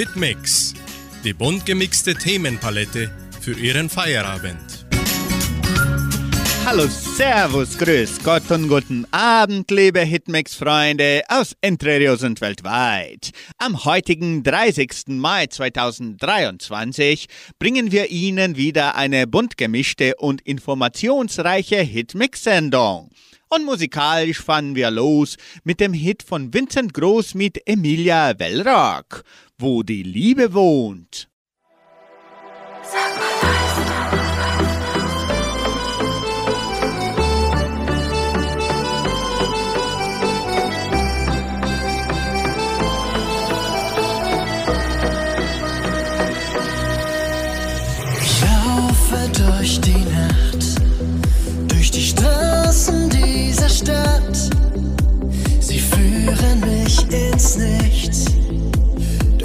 Hitmix, die bunt gemixte Themenpalette für Ihren Feierabend. Hallo, Servus, Grüß Gott und guten Abend, liebe Hitmix-Freunde aus Entre Rios und weltweit. Am heutigen 30. Mai 2023 bringen wir Ihnen wieder eine bunt gemischte und informationsreiche Hitmix-Sendung. Und musikalisch fangen wir los mit dem Hit von Vincent Groß mit Emilia Wellrock, wo die Liebe wohnt. Durch die Nacht, durch die Straßen dieser Stadt. Sie führen mich ins Nichts,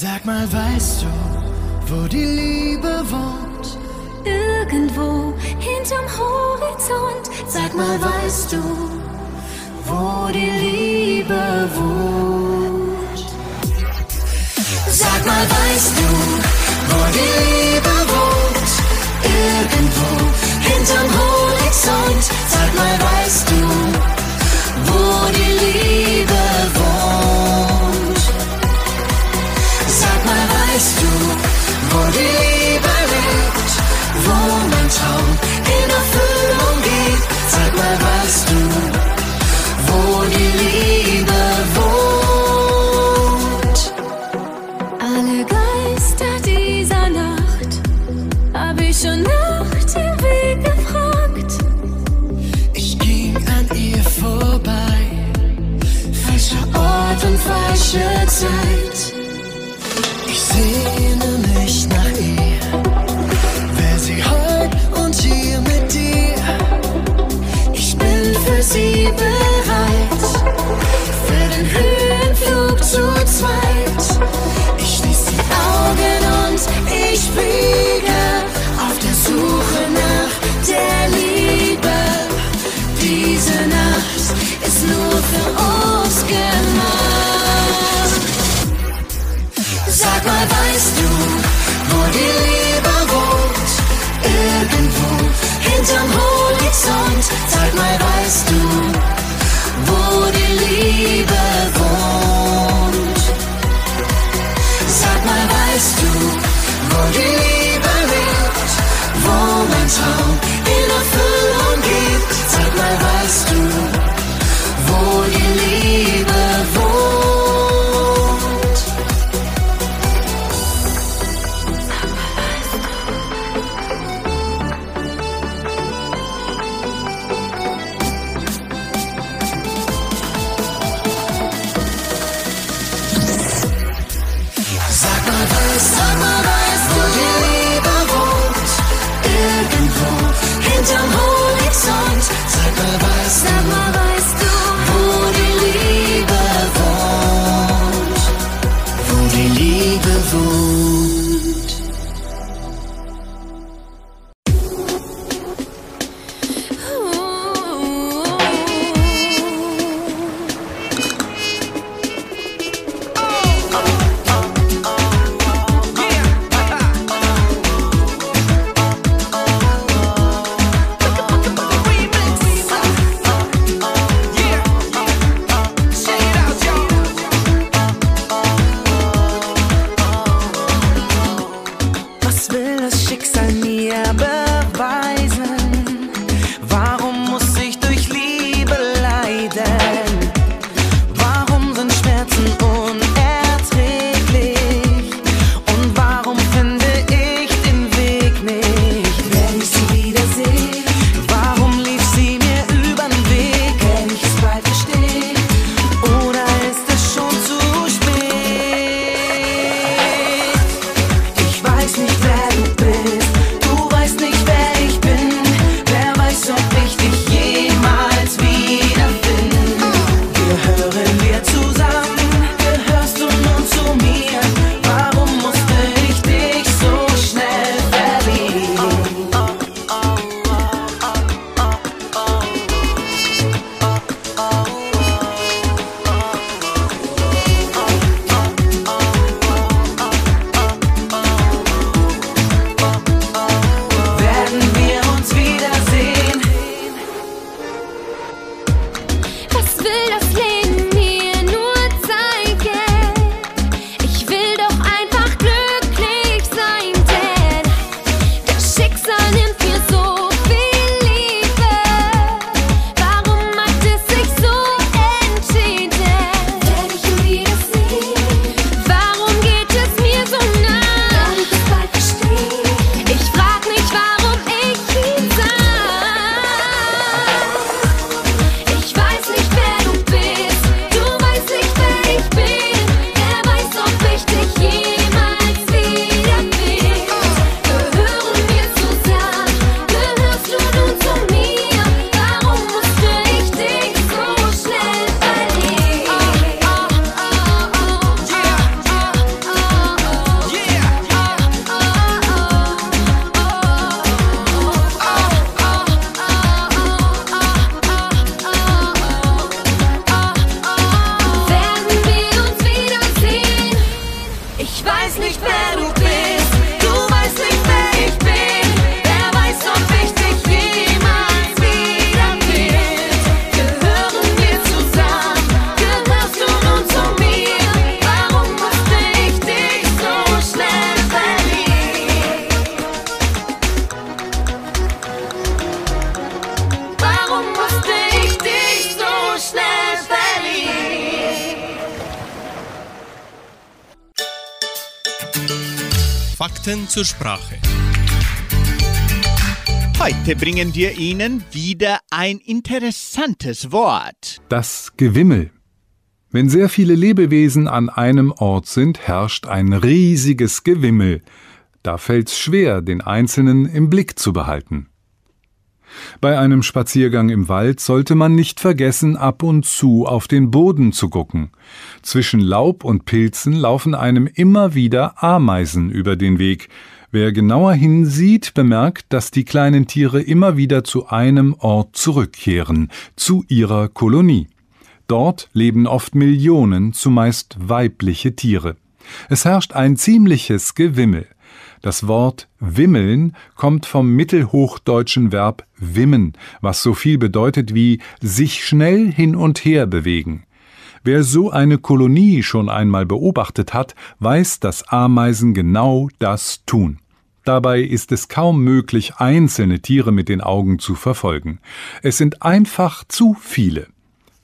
Sag mal, weißt du, wo die Liebe wohnt? Irgendwo hinterm Horizont. Sag mal, weißt du, wo die Liebe wohnt? Sag mal, weißt du, wo die Liebe wohnt? Irgendwo hinterm Horizont. Sag mal, weißt du, wo die Liebe fliege auf der Suche nach der Liebe. Diese Nacht ist nur für uns gemacht. Sag mal, weißt du, wo die Liebe wohnt? Irgendwo hinterm Horizont. Sag mal, weißt du, wo die Liebe wohnt? Traum in Erfüllung geht? Sag mal, weißt du, zur Sprache. Heute bringen wir Ihnen wieder ein interessantes Wort. Das Gewimmel. Wenn sehr viele Lebewesen an einem Ort sind, herrscht ein riesiges Gewimmel. Da fällt's schwer, den Einzelnen im Blick zu behalten. Bei einem Spaziergang im Wald sollte man nicht vergessen, ab und zu auf den Boden zu gucken. Zwischen Laub und Pilzen laufen einem immer wieder Ameisen über den Weg. Wer genauer hinsieht, bemerkt, dass die kleinen Tiere immer wieder zu einem Ort zurückkehren, zu ihrer Kolonie. Dort leben oft Millionen, zumeist weibliche Tiere. Es herrscht ein ziemliches Gewimmel. Das Wort wimmeln kommt vom mittelhochdeutschen Verb wimmen, was so viel bedeutet wie sich schnell hin und her bewegen. Wer so eine Kolonie schon einmal beobachtet hat, weiß, dass Ameisen genau das tun. Dabei ist es kaum möglich, einzelne Tiere mit den Augen zu verfolgen. Es sind einfach zu viele.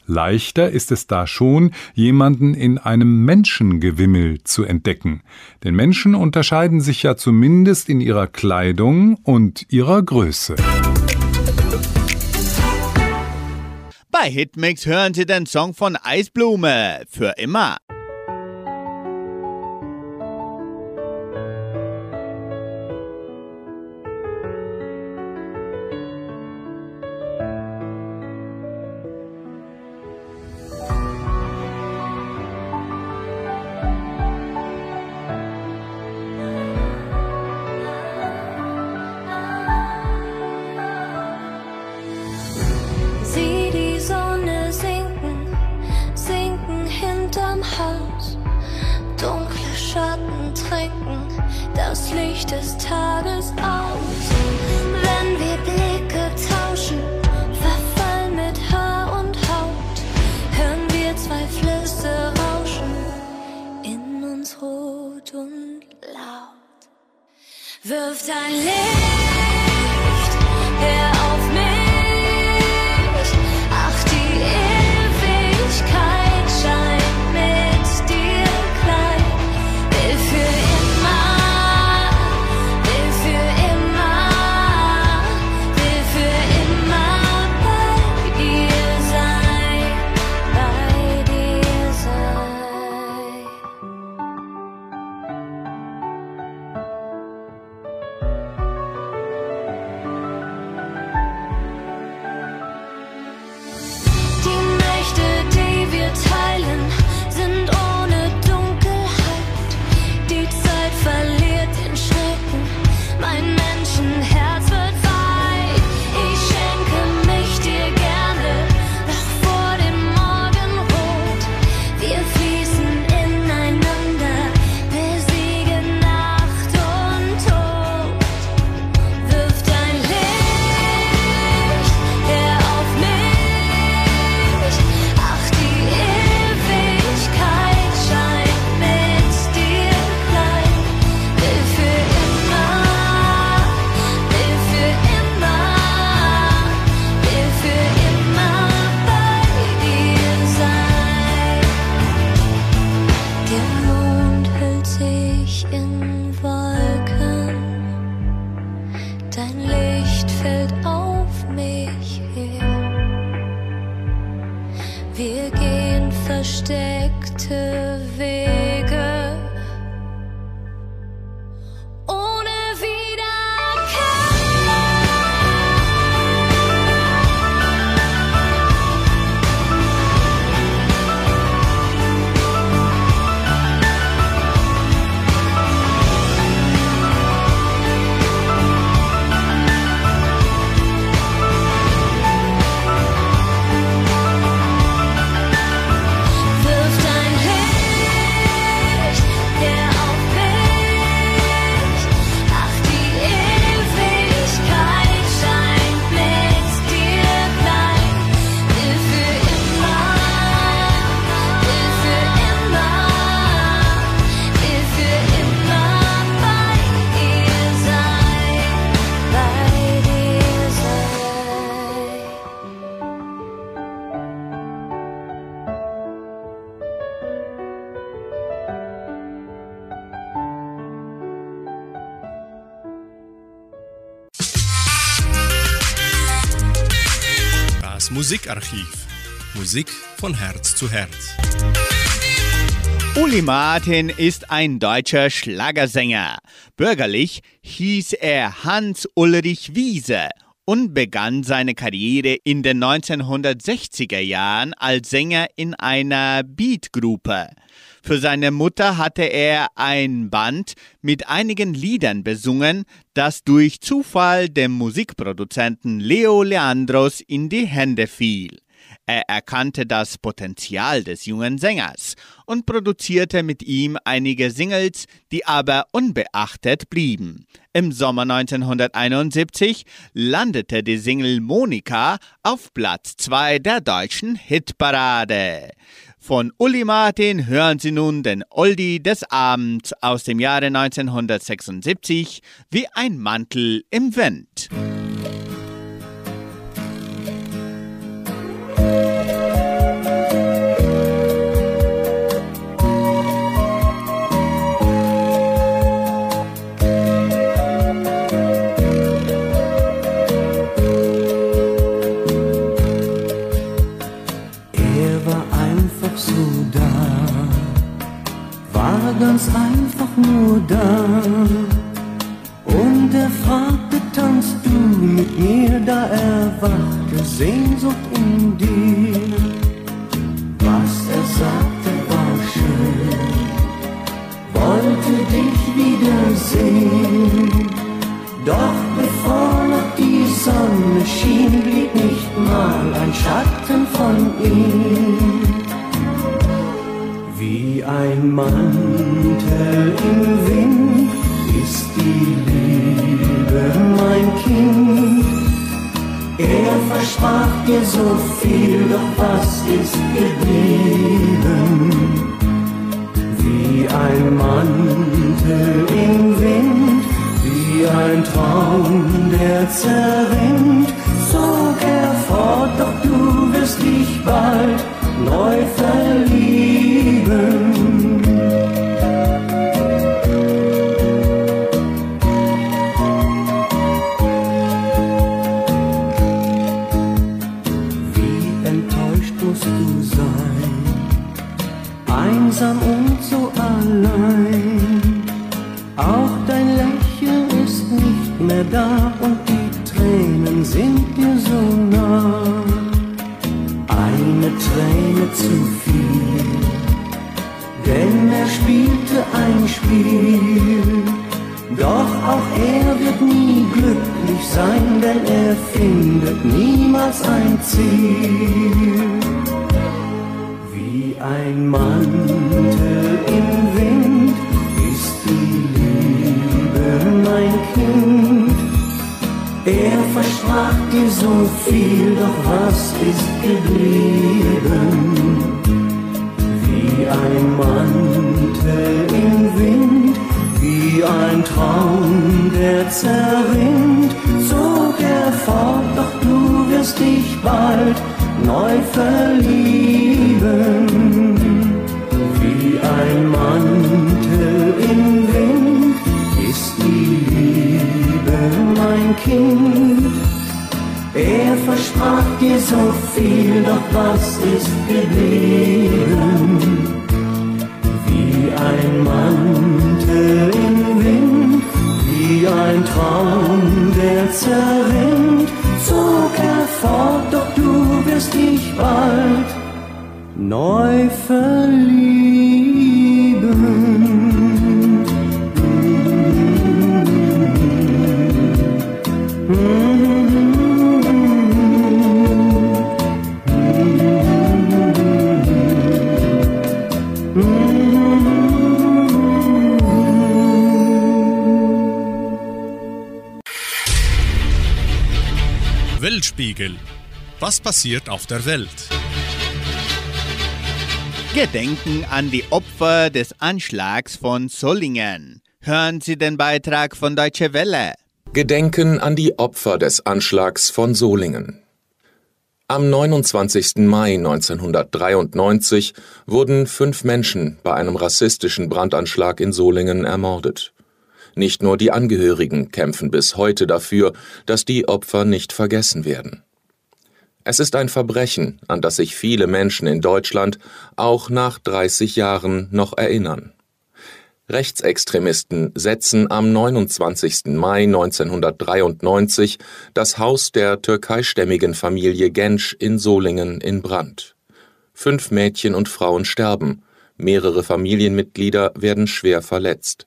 Leichter ist es da schon, jemanden in einem Menschengewimmel zu entdecken. Denn Menschen unterscheiden sich ja zumindest in ihrer Kleidung und ihrer Größe. Bei Hitmix hören Sie den Song von Eisblume für immer. Sometimes Musik von Herz zu Herz. Uli Martin ist ein deutscher Schlagersänger. Bürgerlich hieß er Hans-Ulrich Wiese und begann seine Karriere in den 1960er Jahren als Sänger in einer Beatgruppe. Für seine Mutter hatte er ein Band mit einigen Liedern besungen, das durch Zufall dem Musikproduzenten Leo Leandros in die Hände fiel. Er erkannte das Potenzial des jungen Sängers und produzierte mit ihm einige Singles, die aber unbeachtet blieben. Im Sommer 1971 landete die Single Monika auf Platz 2 der deutschen Hitparade. Von Uli Martin hören Sie nun den Oldie des Abends aus dem Jahre 1976 wie ein Mantel im Wind. Da. Und er fragte, tanzt du mit mir, da erwachte Sehnsucht in dir. Was er sagte, war schön, wollte dich wiedersehen. Doch bevor noch die Sonne schien, blieb nicht mal ein Schatten von ihm. Wie ein Mantel im Wind ist die Liebe, mein Kind. Er versprach dir so viel, doch was ist geblieben? Wie ein Mantel im Wind, wie ein Traum, der zerrinnt, zog er fort, doch du wirst dich bald neu verlieben. Da und die Tränen sind dir so nah. Eine Träne zu viel, denn er spielte ein Spiel. Doch auch er wird nie glücklich sein, denn er findet niemals ein Ziel. Wie ein Mantel im Wind versprach dir so viel, doch was ist geblieben? Wie ein Mantel im Wind, wie ein Traum, der zerrinnt, zog er fort, doch du wirst dich bald neu verlieben. Wie ein Mantel im Wind ist die Liebe, mein Kind. Er versprach dir so viel, doch was ist geblieben? Wie ein Mantel im Wind, wie ein Traum, der zerrinnt, zog er fort, doch du wirst dich bald neu verlieben. Was passiert auf der Welt? Gedenken an die Opfer des Anschlags von Solingen. Hören Sie den Beitrag von Deutsche Welle. Gedenken an die Opfer des Anschlags von Solingen. Am 29. Mai 1993 wurden fünf Menschen bei einem rassistischen Brandanschlag in Solingen ermordet. Nicht nur die Angehörigen kämpfen bis heute dafür, dass die Opfer nicht vergessen werden. Es ist ein Verbrechen, an das sich viele Menschen in Deutschland auch nach 30 Jahren noch erinnern. Rechtsextremisten setzen am 29. Mai 1993 das Haus der türkeistämmigen Familie Gensch in Solingen in Brand. Fünf Mädchen und Frauen sterben, mehrere Familienmitglieder werden schwer verletzt.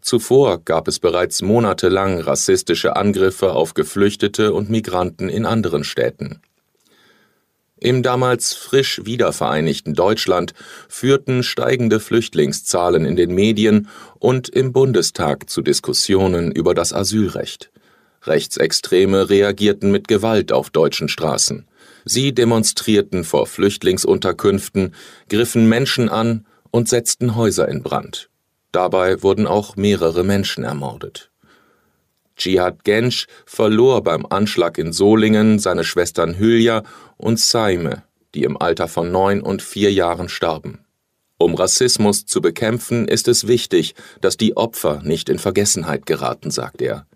Zuvor gab es bereits monatelang rassistische Angriffe auf Geflüchtete und Migranten in anderen Städten. Im damals frisch wiedervereinigten Deutschland führten steigende Flüchtlingszahlen in den Medien und im Bundestag zu Diskussionen über das Asylrecht. Rechtsextreme reagierten mit Gewalt auf deutschen Straßen. Sie demonstrierten vor Flüchtlingsunterkünften, griffen Menschen an und setzten Häuser in Brand. Dabei wurden auch mehrere Menschen ermordet. Jihad Gensch verlor beim Anschlag in Solingen seine Schwestern Hülya und Saime, die im Alter von neun und vier Jahren starben. Um Rassismus zu bekämpfen, ist es wichtig, dass die Opfer nicht in Vergessenheit geraten, sagt er.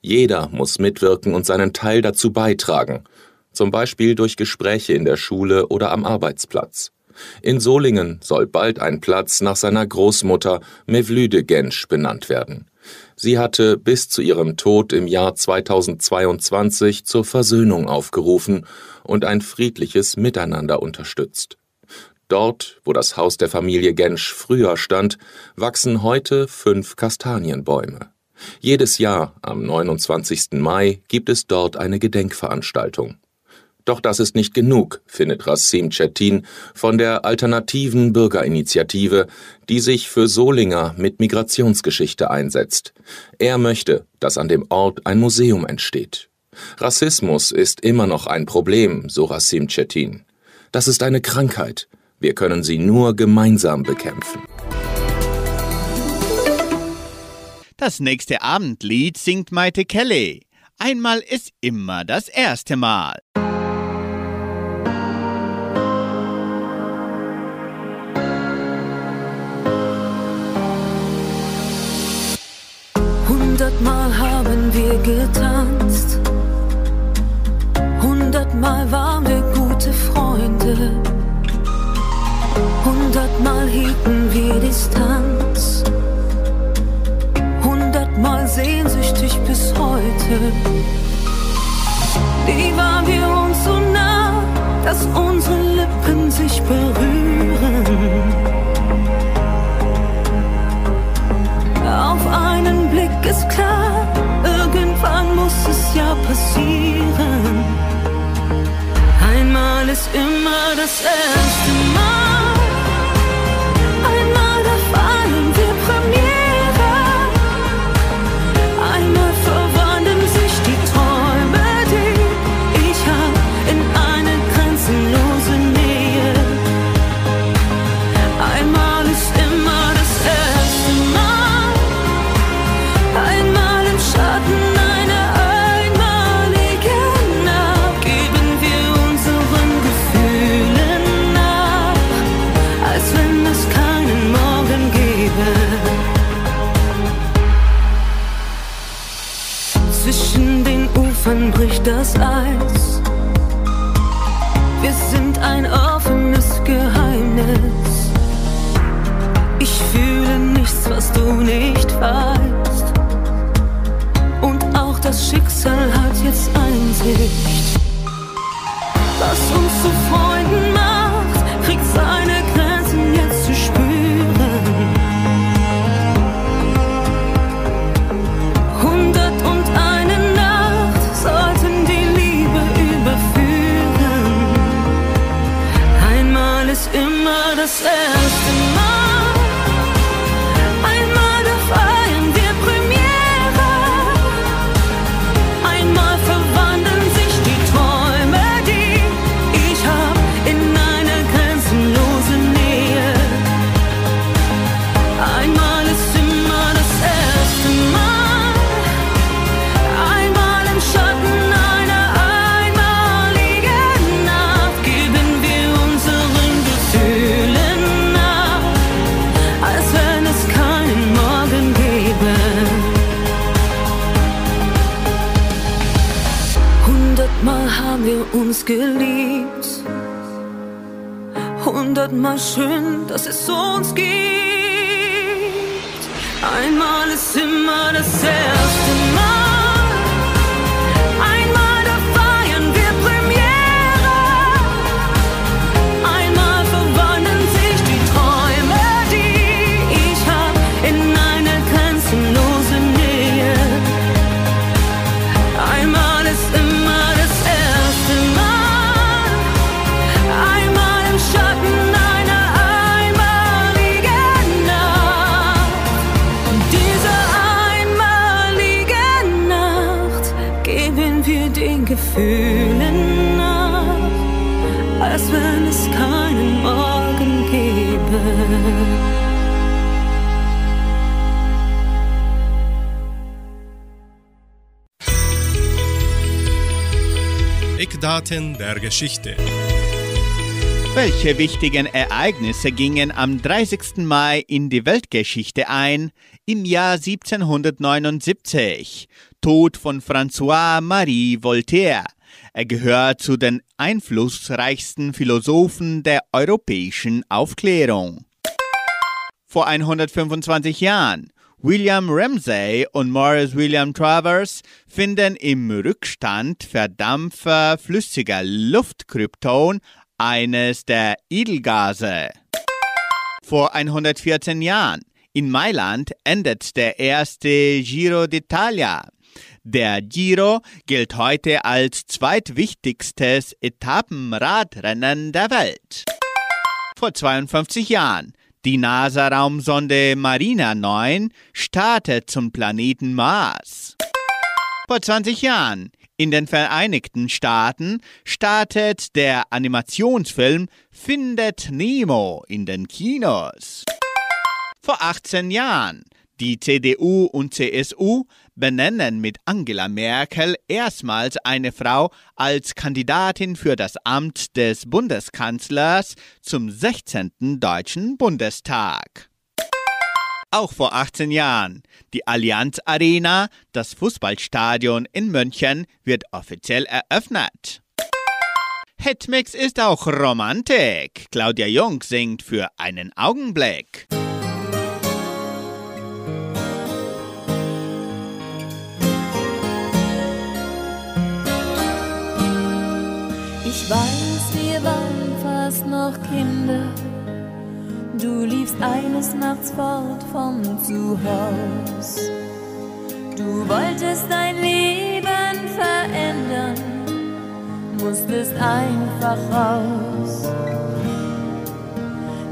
Jeder muss mitwirken und seinen Teil dazu beitragen, zum Beispiel durch Gespräche in der Schule oder am Arbeitsplatz. In Solingen soll bald ein Platz nach seiner Großmutter Mevlüde Gensch benannt werden. Sie hatte bis zu ihrem Tod im Jahr 2022 zur Versöhnung aufgerufen und ein friedliches Miteinander unterstützt. Dort, wo das Haus der Familie Gensch früher stand, wachsen heute fünf Kastanienbäume. Jedes Jahr am 29. Mai gibt es dort eine Gedenkveranstaltung. Doch das ist nicht genug, findet Rassim Cetin von der alternativen Bürgerinitiative, die sich für Solinger mit Migrationsgeschichte einsetzt. Er möchte, dass an dem Ort ein Museum entsteht. Rassismus ist immer noch ein Problem, so Rassim Cetin. Das ist eine Krankheit. Wir können sie nur gemeinsam bekämpfen. Das nächste Abendlied singt Maite Kelly. Einmal ist immer das erste Mal. Haben wir getanzt. Hundertmal waren wir gute Freunde. Hundertmal hielten wir Distanz. Hundertmal sehnsüchtig bis heute. Nie waren wir uns so nah, dass unsere Lippen sich berühren. Auf einen Blick ist klar, passieren. Einmal ist immer das erste Mal. Immer Gefühlen nach, als wenn es keinen Morgen gäbe. Eckdaten der Geschichte. Welche wichtigen Ereignisse gingen am 30. Mai in die Weltgeschichte ein? Im Jahr 1779. Tod von François-Marie Voltaire. Er gehört zu den einflussreichsten Philosophen der europäischen Aufklärung. Vor 125 Jahren. William Ramsay und Morris William Travers finden im Rückstand verdampfer flüssiger Luftkrypton eines der Edelgase. Vor 114 Jahren. In Mailand endet der erste Giro d'Italia. Der Giro gilt heute als zweitwichtigstes Etappenradrennen der Welt. Vor 52 Jahren. Die NASA-Raumsonde Marina 9 startet zum Planeten Mars. Vor 20 Jahren. In den Vereinigten Staaten startet der Animationsfilm Findet Nemo in den Kinos. Vor 18 Jahren. Die CDU und CSU benennen mit Angela Merkel erstmals eine Frau als Kandidatin für das Amt des Bundeskanzlers zum 16. Deutschen Bundestag. Auch vor 18 Jahren. Die Allianz Arena, das Fußballstadion in München, wird offiziell eröffnet. Hitmix ist auch Romantik. Claudia Jung singt für einen Augenblick. Ich weiß, wir waren fast noch Kinder. Du liefst eines Nachts fort vom Zuhaus. Du wolltest dein Leben verändern, musstest einfach raus.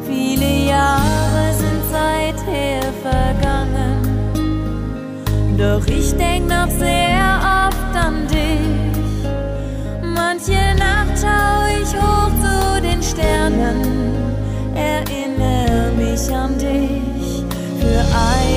Viele Jahre sind seither vergangen, doch ich denk noch sehr oft an dich. Manche Nacht schau ich hoch zu den Sternen, erinnere mich an dich für einen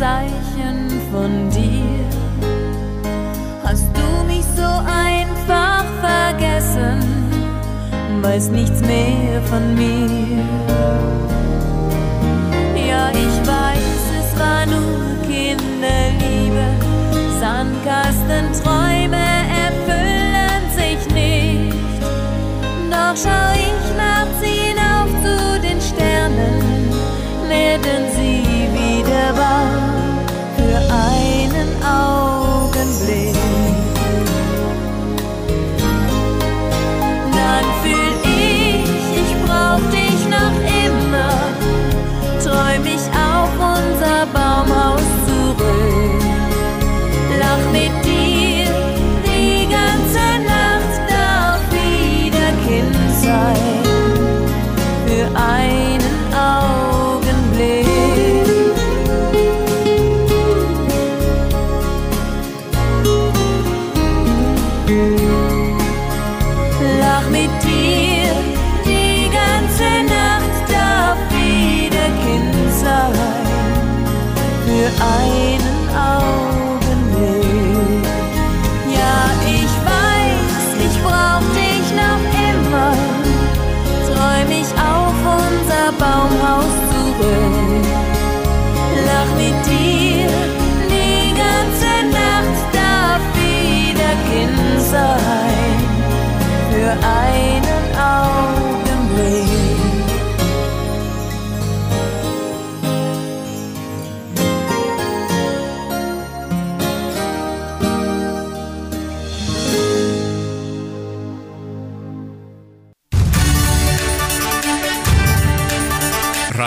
Zeichen von dir. Hast du mich so einfach vergessen, weiß nichts mehr von mir. Ja, ich weiß, es war nur Kinderliebe, Sandkastenträume erfüllen sich nicht. Doch schau ich nachts hinauf zu den Sternen, werden sie wieder wahr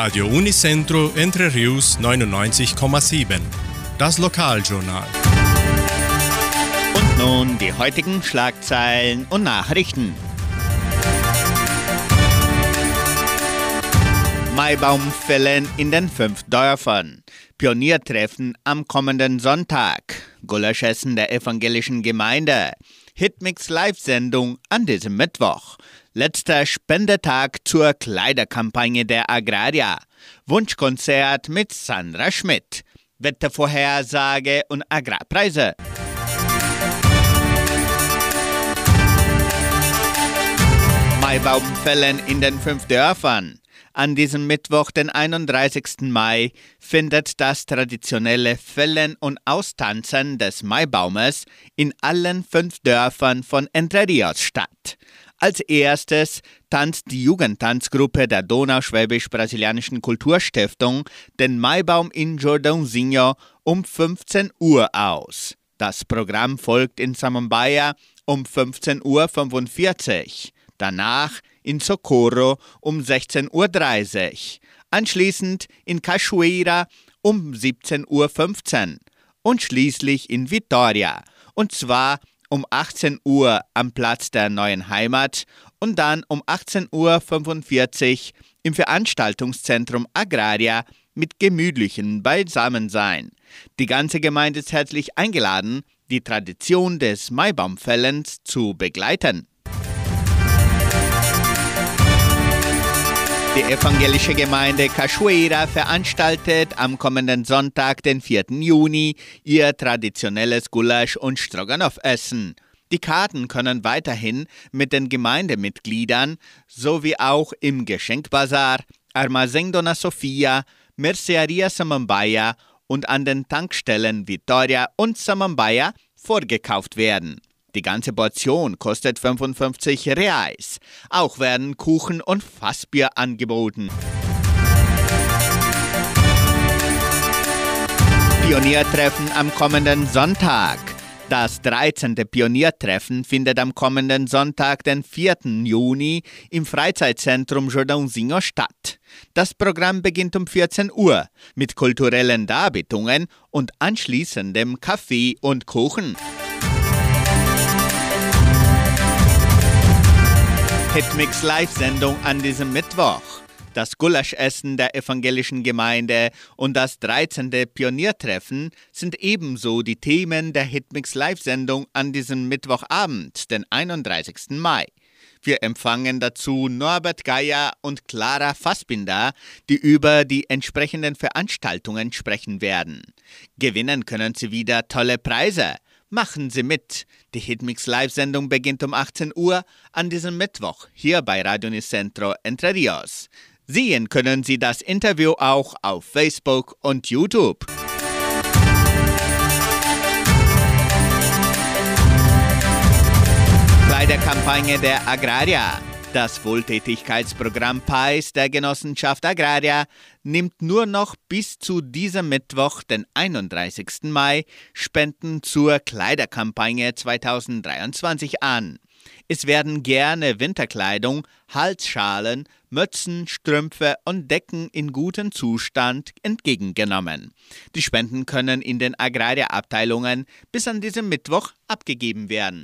Radio Unicentro Entre Rius 99,7. Das Lokaljournal. Und nun die heutigen Schlagzeilen und Nachrichten. Maibaumpfällen in den fünf Dörfern. Pioniertreffen am kommenden Sonntag. Gulaschessen der evangelischen Gemeinde. Hitmix Live-Sendung an diesem Mittwoch. Letzter Spendetag zur Kleiderkampagne der Agraria. Wunschkonzert mit Sandra Schmidt. Wettervorhersage und Agrarpreise. Maibaumfällen in den fünf Dörfern. An diesem Mittwoch, den 31. Mai, findet das traditionelle Fällen und Austanzen des Maibaumes in allen fünf Dörfern von Entre Rios statt. Als erstes tanzt die Jugendtanzgruppe der Donauschwäbisch-Brasilianischen Kulturstiftung den Maibaum in Jordãozinho um 15 Uhr aus. Das Programm folgt in Samambaia um 15.45 Uhr. Danach in Socorro um 16.30 Uhr. Anschließend in Cachoeira um 17.15 Uhr. Und schließlich in Vitoria. Und zwar um 18 Uhr am Platz der neuen Heimat und dann um 18.45 Uhr im Veranstaltungszentrum Agraria mit gemütlichem Beisammensein. Die ganze Gemeinde ist herzlich eingeladen, die Tradition des Maibaumfällens zu begleiten. Die evangelische Gemeinde Cachoeira veranstaltet am kommenden Sonntag, den 4. Juni, ihr traditionelles Gulasch- und Stroganoff-Essen. Die Karten können weiterhin mit den Gemeindemitgliedern sowie auch im Geschenkbazar, Armazém Dona Sofia, Mercearia Samambaia und an den Tankstellen Vitoria und Samambaia vorgekauft werden. Die ganze Portion kostet 55 Reais. Auch werden Kuchen und Fassbier angeboten. Pioniertreffen am kommenden Sonntag. Das 13. Pioniertreffen findet am kommenden Sonntag, den 4. Juni, im Freizeitzentrum Jordãozinho statt. Das Programm beginnt um 14 Uhr mit kulturellen Darbietungen und anschließendem Kaffee und Kuchen. Hitmix Live-Sendung an diesem Mittwoch. Das Gulaschessen der evangelischen Gemeinde und das 13. Pioniertreffen sind ebenso die Themen der Hitmix Live-Sendung an diesem Mittwochabend, den 31. Mai. Wir empfangen dazu Norbert Geier und Clara Fassbinder, die über die entsprechenden Veranstaltungen sprechen werden. Gewinnen können Sie wieder tolle Preise. Machen Sie mit. Die Hitmix Live-Sendung beginnt um 18 Uhr an diesem Mittwoch hier bei Radio Nicentro Entre Rios. Sehen können Sie das Interview auch auf Facebook und YouTube. Bei der Kampagne der Agraria. Das Wohltätigkeitsprogramm PAIS der Genossenschaft Agraria nimmt nur noch bis zu diesem Mittwoch, den 31. Mai, Spenden zur Kleiderkampagne 2023 an. Es werden gerne Winterkleidung, Halsschalen, Mützen, Strümpfe und Decken in gutem Zustand entgegengenommen. Die Spenden können in den Agraria-Abteilungen bis an diesem Mittwoch abgegeben werden.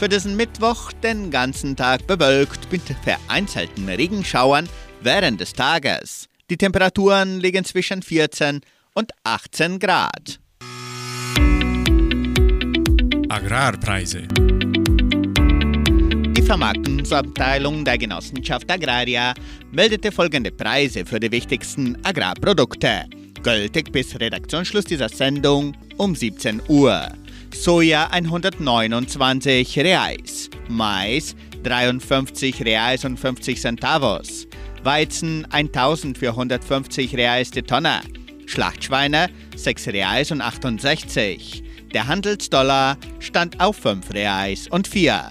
Für diesen Mittwoch den ganzen Tag bewölkt mit vereinzelten Regenschauern während des Tages. Die Temperaturen liegen zwischen 14 und 18 Grad. Agrarpreise. Die Vermarktungsabteilung der Genossenschaft Agraria meldete folgende Preise für die wichtigsten Agrarprodukte. Gültig bis Redaktionsschluss dieser Sendung um 17 Uhr. Soja 129 Reais, Mais 53 Reais und 50 Centavos, Weizen 1450 Reais die Tonne, Schlachtschweine 6 Reais und 68. Der Handelsdollar stand auf 5 Reais und 4.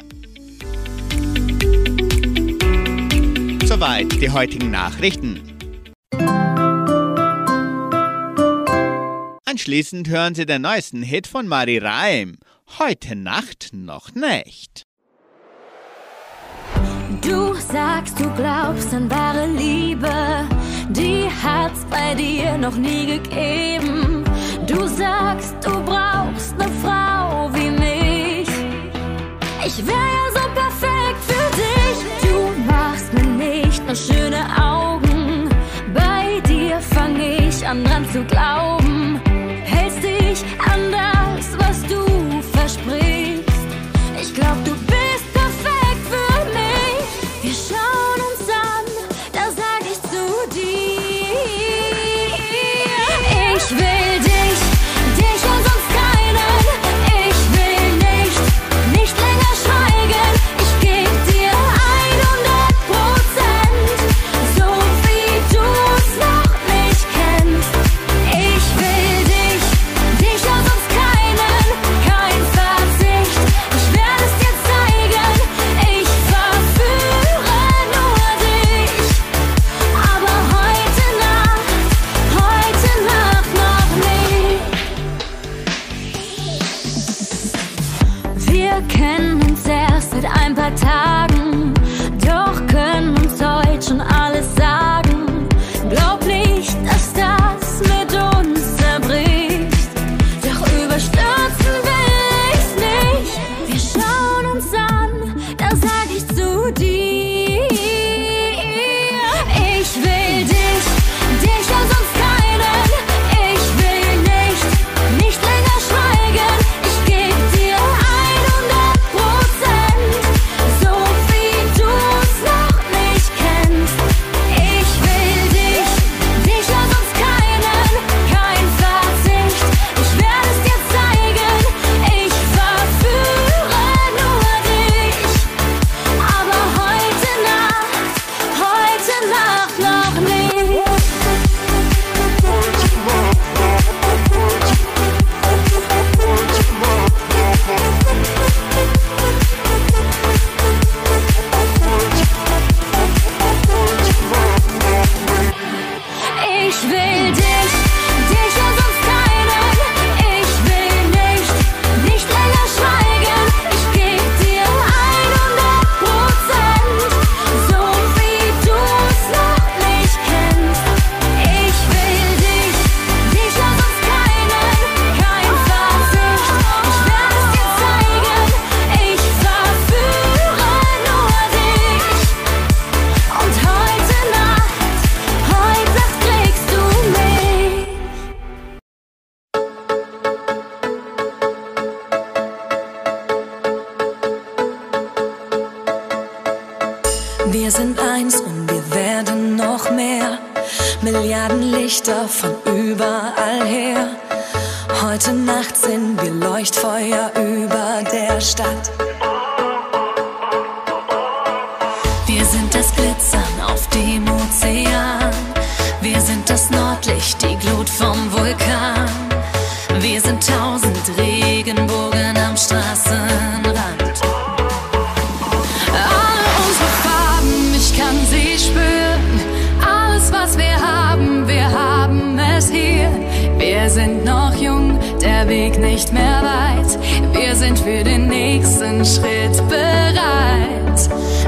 Soweit die heutigen Nachrichten. Anschließend hören Sie den neuesten Hit von Mari Reim. Heute Nacht noch nicht. Du sagst, du glaubst an wahre Liebe, die hat's bei dir noch nie gegeben. Du sagst, du brauchst ne Frau wie mich. Ich wär ja so perfekt für dich. Du machst mir nicht nur schöne Augen. Bei dir fang ich an dran zu glauben an das, was du versprichst. Ich glaub, nächsten Schritt bereit.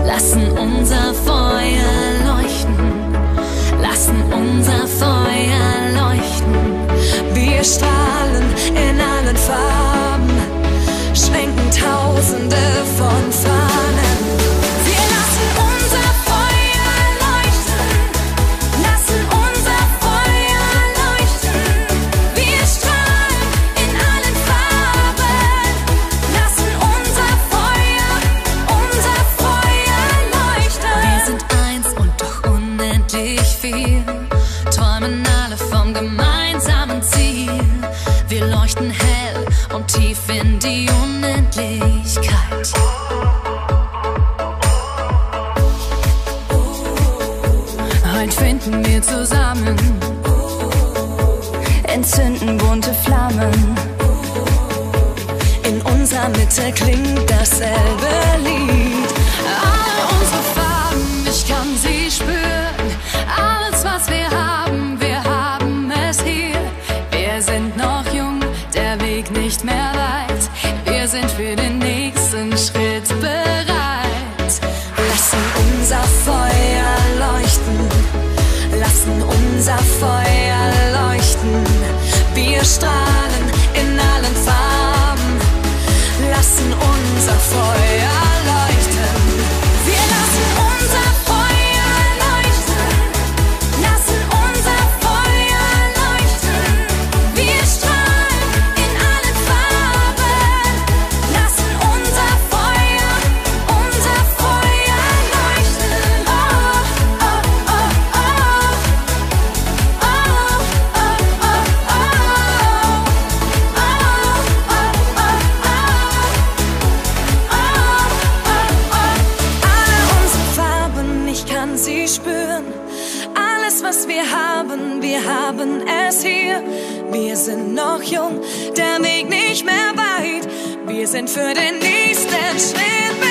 Lassen unser Feuer leuchten, lassen unser Feuer leuchten. Wir strahlen in allen Farben, schwenken Tausende von Farben. Sind noch jung, der Weg nicht mehr weit. Wir sind für den nächsten Schritt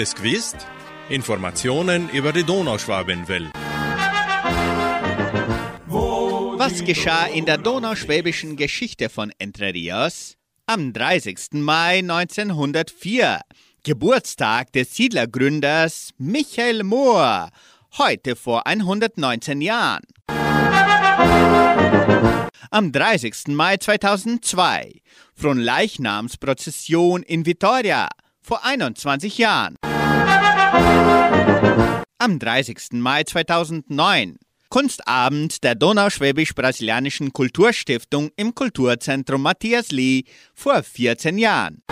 Hast du es gewusst? Informationen über die Donauschwabenwelle. Was geschah in der donauschwäbischen Geschichte von Entre Rios? Am 30. Mai 1904, Geburtstag des Siedlergründers Michael Mohr, heute vor 119 Jahren. Am 30. Mai 2002, Fronleichnamsprozession in Vitoria, vor 21 Jahren. Am 30. Mai 2009, Kunstabend der Donauschwäbisch-Brasilianischen Kulturstiftung im Kulturzentrum Matthias Lee vor 14 Jahren.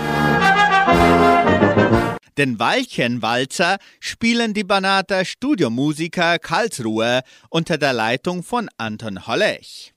Den Walchenwalzer spielen die Banater Studiomusiker Karlsruhe unter der Leitung von Anton Hollech.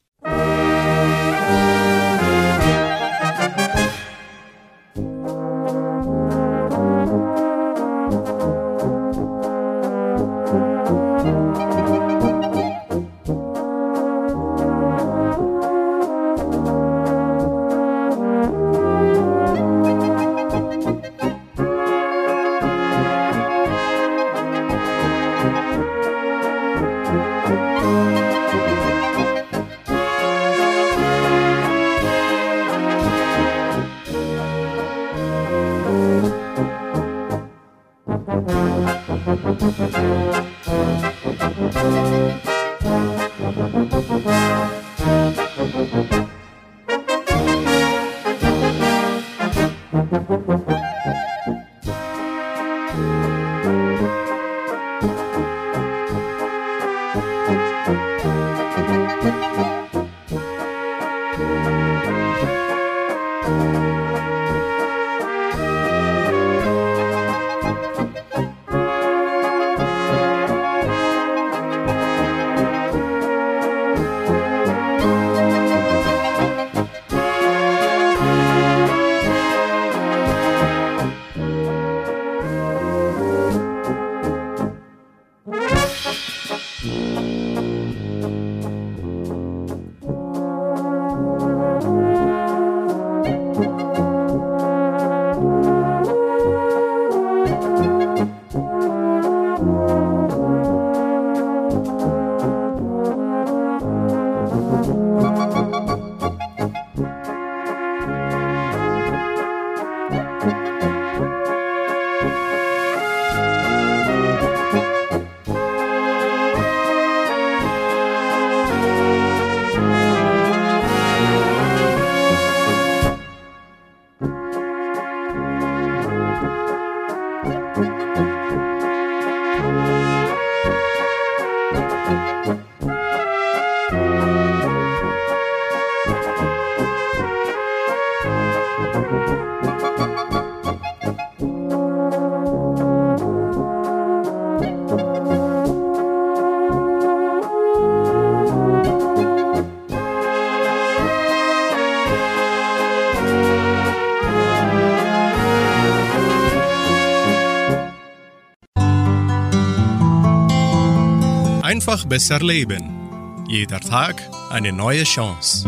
Besser leben. Jeder Tag eine neue Chance.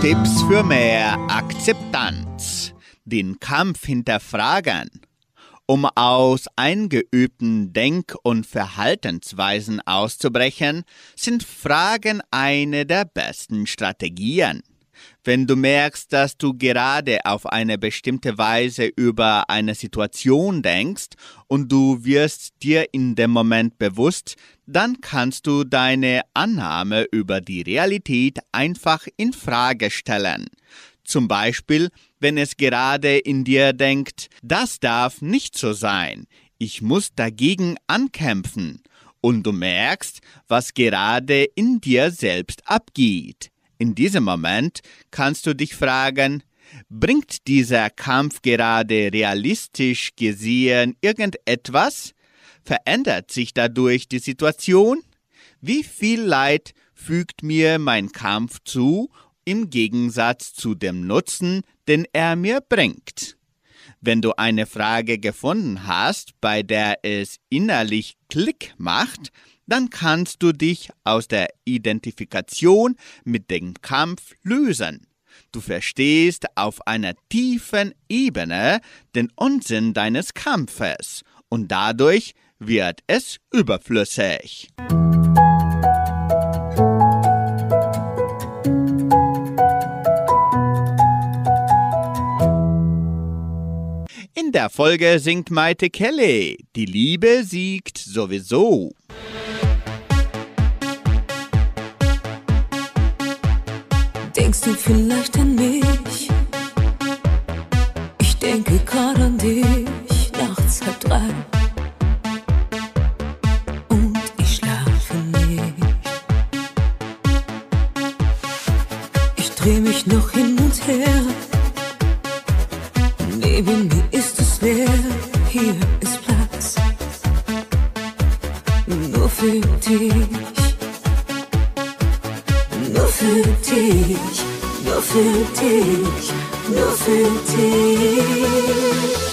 Tipps für mehr Akzeptanz. Den Kampf hinterfragen. Um aus eingeübten Denk- und Verhaltensweisen auszubrechen, sind Fragen eine der besten Strategien. Wenn du merkst, dass du gerade auf eine bestimmte Weise über eine Situation denkst und du wirst dir in dem Moment bewusst, dann kannst du deine Annahme über die Realität einfach in Frage stellen. Zum Beispiel, wenn es gerade in dir denkt, das darf nicht so sein, ich muss dagegen ankämpfen, und du merkst, was gerade in dir selbst abgeht. In diesem Moment kannst du dich fragen, bringt dieser Kampf gerade realistisch gesehen irgendetwas? Verändert sich dadurch die Situation? Wie viel Leid fügt mir mein Kampf zu im Gegensatz zu dem Nutzen, den er mir bringt? Wenn du eine Frage gefunden hast, bei der es innerlich Klick macht, dann kannst du dich aus der Identifikation mit dem Kampf lösen. Du verstehst auf einer tiefen Ebene den Unsinn deines Kampfes und dadurch wird es überflüssig. In der Folge singt Maite Kelly, die Liebe siegt sowieso. Denkst du vielleicht an mich? Ich denke gerade an dich, nachts halb drei. Und ich schlafe nicht. Ich dreh mich noch hin und her. Neben mir leer, hier ist Platz. Nur für dich. Nur für dich, nur für dich, nur für dich.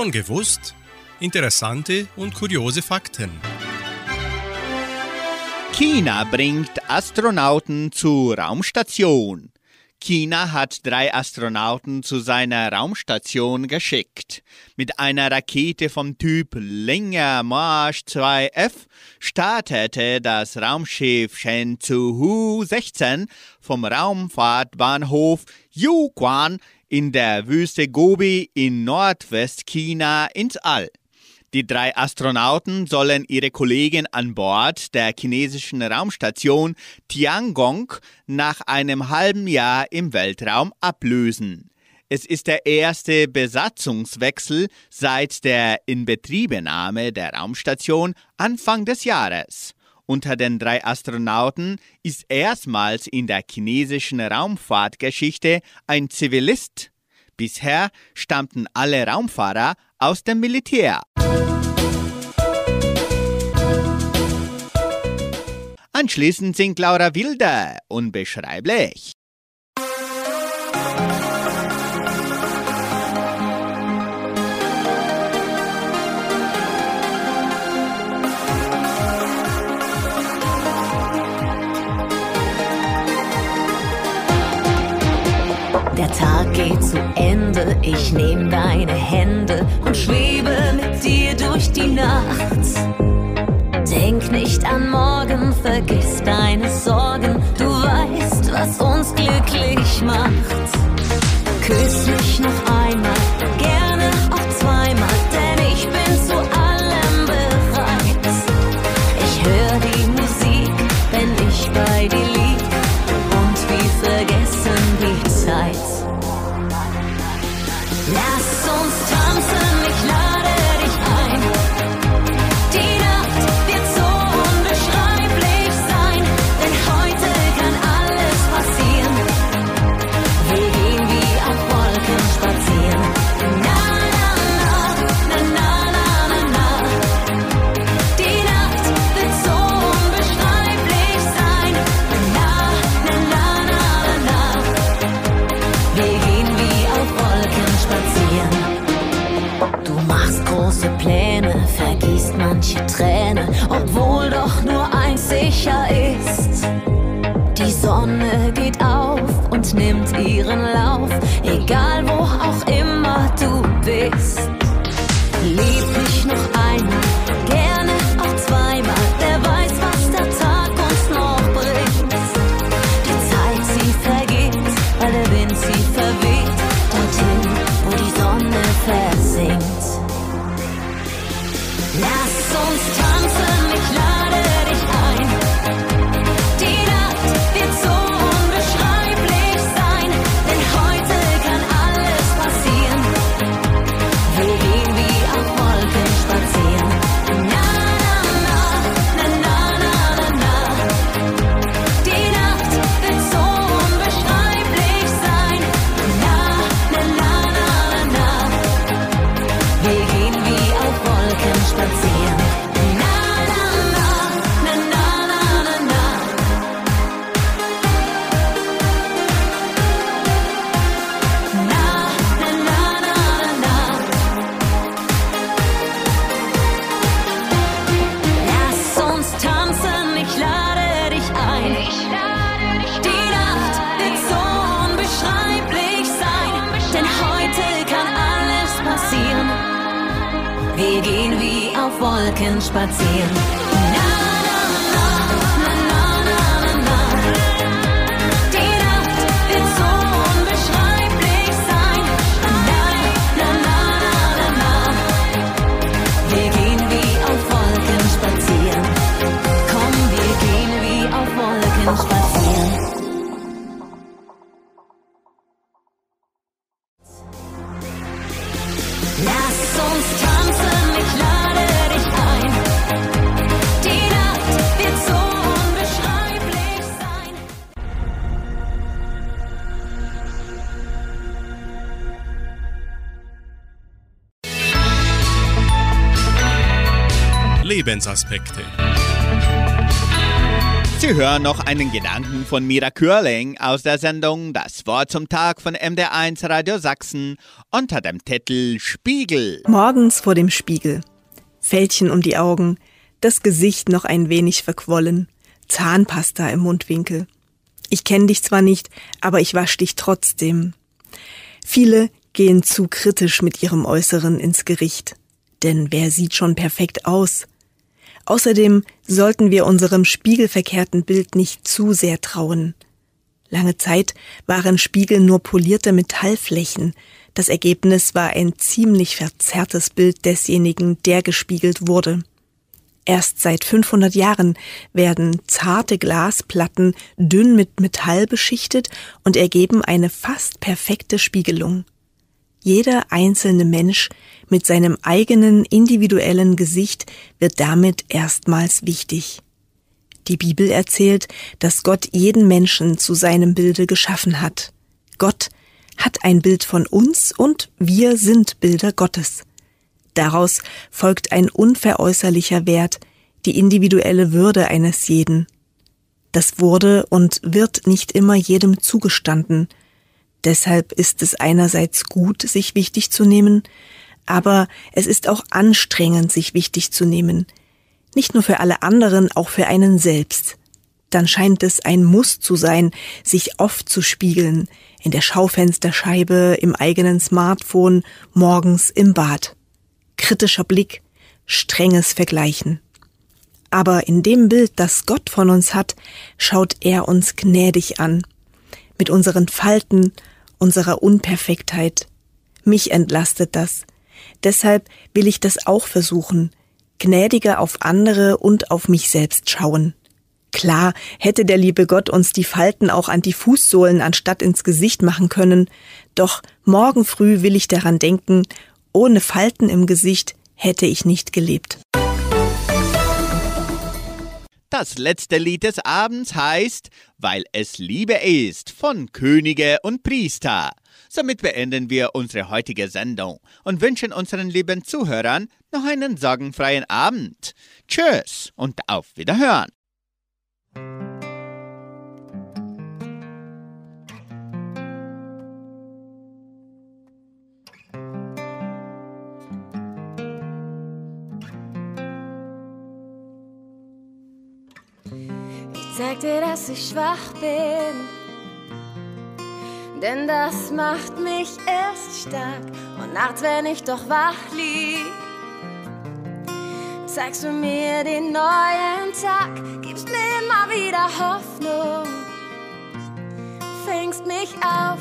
Schon gewusst? Interessante und kuriose Fakten. China bringt Astronauten zur Raumstation. China hat drei Astronauten zu seiner Raumstation geschickt. Mit einer Rakete vom Typ Linger Marsch 2F startete das Raumschiff Shenzhou 16 vom Raumfahrtbahnhof Yuquan in der Wüste Gobi in Nordwestchina ins All. Die drei Astronauten sollen ihre Kollegen an Bord der chinesischen Raumstation Tiangong nach einem halben Jahr im Weltraum ablösen. Es ist der erste Besatzungswechsel seit der Inbetriebenahme der Raumstation Anfang des Jahres. Unter den drei Astronauten ist erstmals in der chinesischen Raumfahrtgeschichte ein Zivilist. Bisher stammten alle Raumfahrer aus dem Militär. Anschließend singt Laura Wilder unbeschreiblich. Der Tag geht zu Ende, ich nehm deine Hände und schwebe mit dir durch die Nacht. Denk nicht an morgen, vergiss deine Sorgen, du weißt, was uns glücklich macht. Küss mich noch einmal, nimmt ihren Lauf, Lebensaspekte. Sie hören noch einen Gedanken von Mira Kürling aus der Sendung Das Wort zum Tag von MDR1 Radio Sachsen unter dem Titel Spiegel. Morgens vor dem Spiegel. Fältchen um die Augen, das Gesicht noch ein wenig verquollen, Zahnpasta im Mundwinkel. Ich kenne dich zwar nicht, aber ich wasch dich trotzdem. Viele gehen zu kritisch mit ihrem Äußeren ins Gericht. Denn wer sieht schon perfekt aus? Außerdem sollten wir unserem spiegelverkehrten Bild nicht zu sehr trauen. Lange Zeit waren Spiegel nur polierte Metallflächen. Das Ergebnis war ein ziemlich verzerrtes Bild desjenigen, der gespiegelt wurde. Erst seit 500 Jahren werden zarte Glasplatten dünn mit Metall beschichtet und ergeben eine fast perfekte Spiegelung. Jeder einzelne Mensch mit seinem eigenen individuellen Gesicht wird damit erstmals wichtig. Die Bibel erzählt, dass Gott jeden Menschen zu seinem Bilde geschaffen hat. Gott hat ein Bild von uns und wir sind Bilder Gottes. Daraus folgt ein unveräußerlicher Wert, die individuelle Würde eines jeden. Das wurde und wird nicht immer jedem zugestanden. Deshalb ist es einerseits gut, sich wichtig zu nehmen, aber es ist auch anstrengend, sich wichtig zu nehmen. Nicht nur für alle anderen, auch für einen selbst. Dann scheint es ein Muss zu sein, sich oft zu spiegeln, in der Schaufensterscheibe, im eigenen Smartphone, morgens im Bad. Kritischer Blick, strenges Vergleichen. Aber in dem Bild, das Gott von uns hat, schaut er uns gnädig an. Mit unseren Falten, unserer Unperfektheit. Mich entlastet das. Deshalb will ich das auch versuchen, gnädiger auf andere und auf mich selbst schauen. Klar hätte der liebe Gott uns die Falten auch an die Fußsohlen anstatt ins Gesicht machen können, doch morgen früh will ich daran denken, ohne Falten im Gesicht hätte ich nicht gelebt. Das letzte Lied des Abends heißt Weil es Liebe ist von Könige und Priester. Somit beenden wir unsere heutige Sendung und wünschen unseren lieben Zuhörern noch einen sorgenfreien Abend. Tschüss und auf Wiederhören. Zeig dir, dass ich schwach bin, denn das macht mich erst stark. Und nachts, wenn ich doch wach lieg, zeigst du mir den neuen Tag, gibst mir immer wieder Hoffnung, fängst mich auf,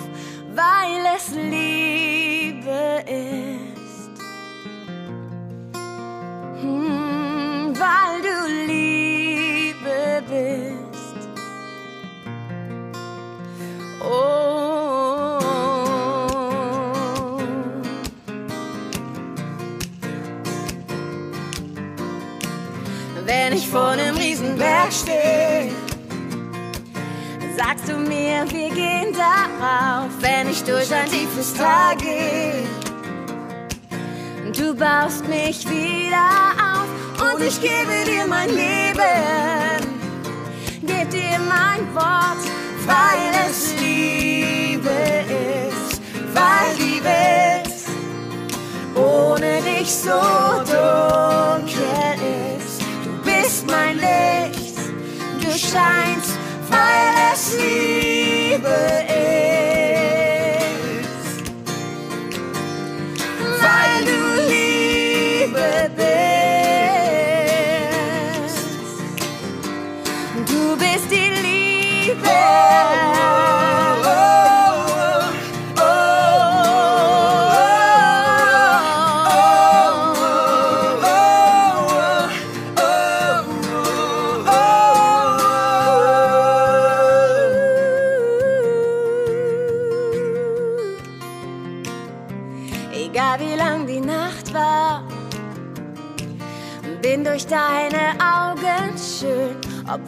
weil es Liebe ist. Hm, vor einem Riesenberg stehe, sagst du mir, wir gehen darauf. Wenn ich durch ein tiefes Tal gehe, du baust mich wieder auf und ich gebe dir mein Leben, geb dir mein Wort, weil es Liebe ist, weil die Welt ohne dich so dunkel ist. Mein Licht, du scheinst, weil es Liebe ist.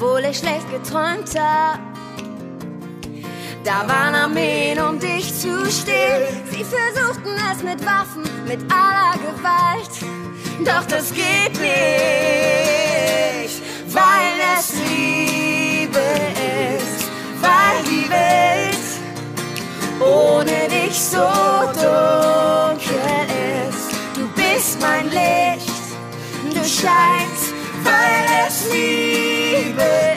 obwohl ich schlecht geträumt hab. Da waren Armeen, um dich zu stehlen. Sie versuchten es mit Waffen, mit aller Gewalt. Doch das geht nicht, weil es Liebe ist, weil die Welt ohne dich so dunkel ist. Du bist mein Licht, du scheinst, weil es Liebe ist. baby.